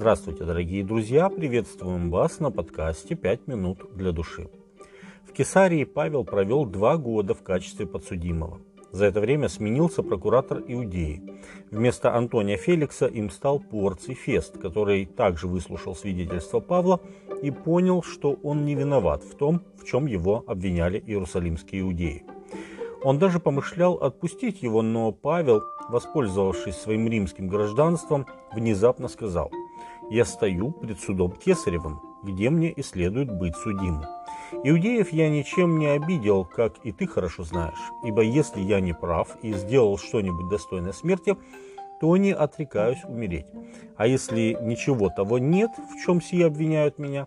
Здравствуйте, дорогие друзья! Приветствуем вас на подкасте «Пять минут для души». В Кесарии Павел провел два года в качестве подсудимого. За это время сменился прокуратор Иудеи. Вместо Антония Феликса им стал Порций Фест, который также выслушал свидетельство Павла и понял, что он не виноват в том, в чем его обвиняли иерусалимские иудеи. Он даже помышлял отпустить его, но Павел, воспользовавшись своим римским гражданством, внезапно сказал «Я стою пред судом Кесаревым, где мне и следует быть судимым. Иудеев я ничем не обидел, как и ты хорошо знаешь, ибо если я не прав и сделал что-нибудь достойное смерти, то не отрекаюсь умереть. А если ничего того нет, в чем сие обвиняют меня,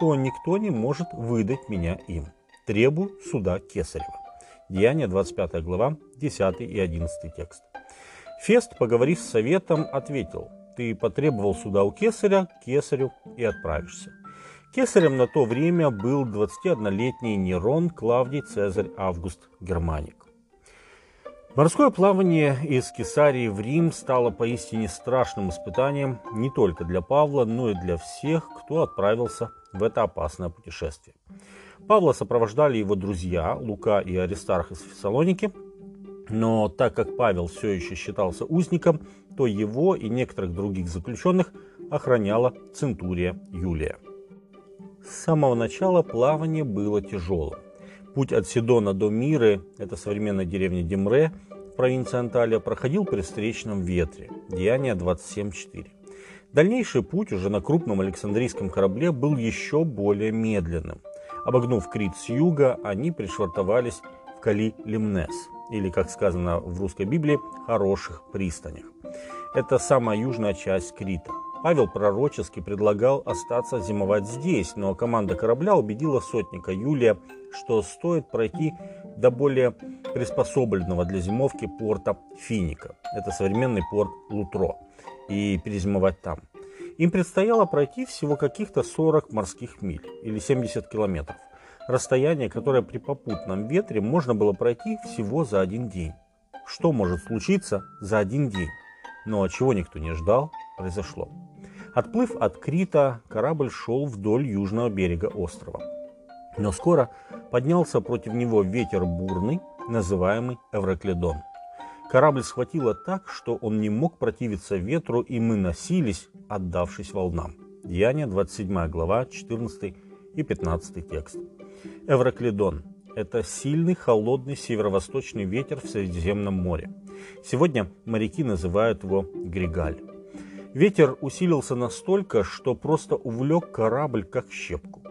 то никто не может выдать меня им. Требую суда Кесарева. Деяние 25 глава, 10 и 11 текст. Фест, поговорив с советом, ответил, «Ты потребовал суда у кесаря, кесарю и отправишься». Кесарем на то время был 21-летний Нерон Клавдий Цезарь Август Германик. Морское плавание из Кесарии в Рим стало поистине страшным испытанием не только для Павла, но и для всех, кто отправился в это опасное путешествие. Павла сопровождали его друзья Лука и Аристарх из Фессалоники, но так как Павел все еще считался узником, то его и некоторых других заключенных охраняла Центурия Юлия. С самого начала плавание было тяжелым. Путь от Сидона до Миры, это современная деревня Демре, в провинции Анталия, проходил при встречном ветре. Деяние 27.4. Дальнейший путь уже на крупном Александрийском корабле был еще более медленным. Обогнув Крит с юга, они пришвартовались в Кали-Лимнес, или, как сказано в русской Библии, хороших пристанях. Это самая южная часть Крита. Павел пророчески предлагал остаться зимовать здесь, но команда корабля убедила сотника Юлия, что стоит пройти до более приспособленного для зимовки порта Финика. Это современный порт Лутро. И перезимовать там. Им предстояло пройти всего каких-то 40 морских миль или 70 километров. Расстояние, которое при попутном ветре можно было пройти всего за один день. Что может случиться за один день? Но чего никто не ждал, произошло. Отплыв от Крита, корабль шел вдоль южного берега острова. Но скоро поднялся против него ветер бурный, называемый Эврокледон. Корабль схватило так, что он не мог противиться ветру, и мы носились, отдавшись волнам. Деяние 27 глава, 14 и 15 текст. Эврокледон – это сильный холодный северо-восточный ветер в Средиземном море. Сегодня моряки называют его Григаль. Ветер усилился настолько, что просто увлек корабль как щепку.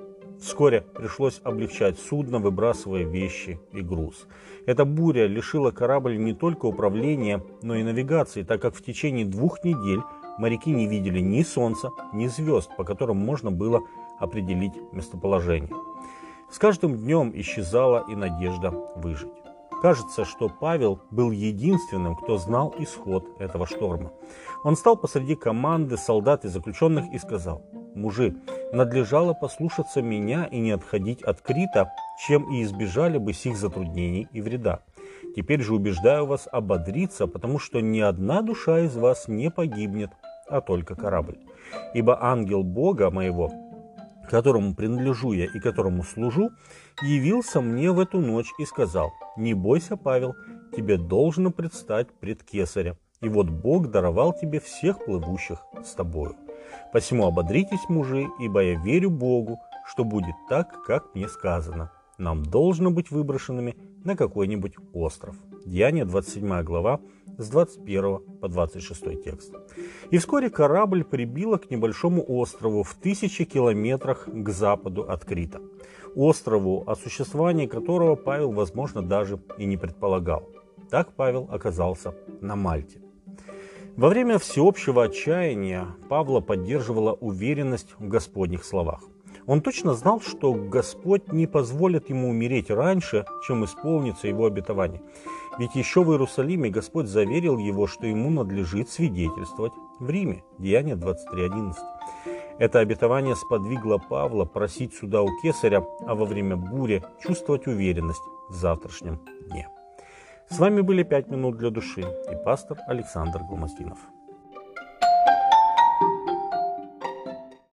Вскоре пришлось облегчать судно, выбрасывая вещи и груз. Эта буря лишила корабль не только управления, но и навигации, так как в течение двух недель моряки не видели ни солнца, ни звезд, по которым можно было определить местоположение. С каждым днем исчезала и надежда выжить. Кажется, что Павел был единственным, кто знал исход этого шторма. Он стал посреди команды солдат и заключенных и сказал, «Мужи, надлежало послушаться меня и не отходить от Крита, чем и избежали бы сих затруднений и вреда. Теперь же убеждаю вас ободриться, потому что ни одна душа из вас не погибнет, а только корабль. Ибо ангел Бога моего, которому принадлежу я и которому служу, явился мне в эту ночь и сказал, «Не бойся, Павел, тебе должно предстать пред кесаря, и вот Бог даровал тебе всех плывущих с тобою. Посему ободритесь, мужи, ибо я верю Богу, что будет так, как мне сказано. Нам должно быть выброшенными на какой-нибудь остров». Деяние 27 глава, с 21 по 26 текст. И вскоре корабль прибило к небольшому острову в тысячи километрах к западу от Крита. Острову, о существовании которого Павел, возможно, даже и не предполагал. Так Павел оказался на Мальте. Во время всеобщего отчаяния Павла поддерживала уверенность в Господних словах. Он точно знал, что Господь не позволит ему умереть раньше, чем исполнится его обетование. Ведь еще в Иерусалиме Господь заверил его, что ему надлежит свидетельствовать в Риме. Деяние 23.11. Это обетование сподвигло Павла просить суда у кесаря, а во время бури чувствовать уверенность в завтрашнем дне. С вами были «Пять минут для души» и пастор Александр Гломоздинов.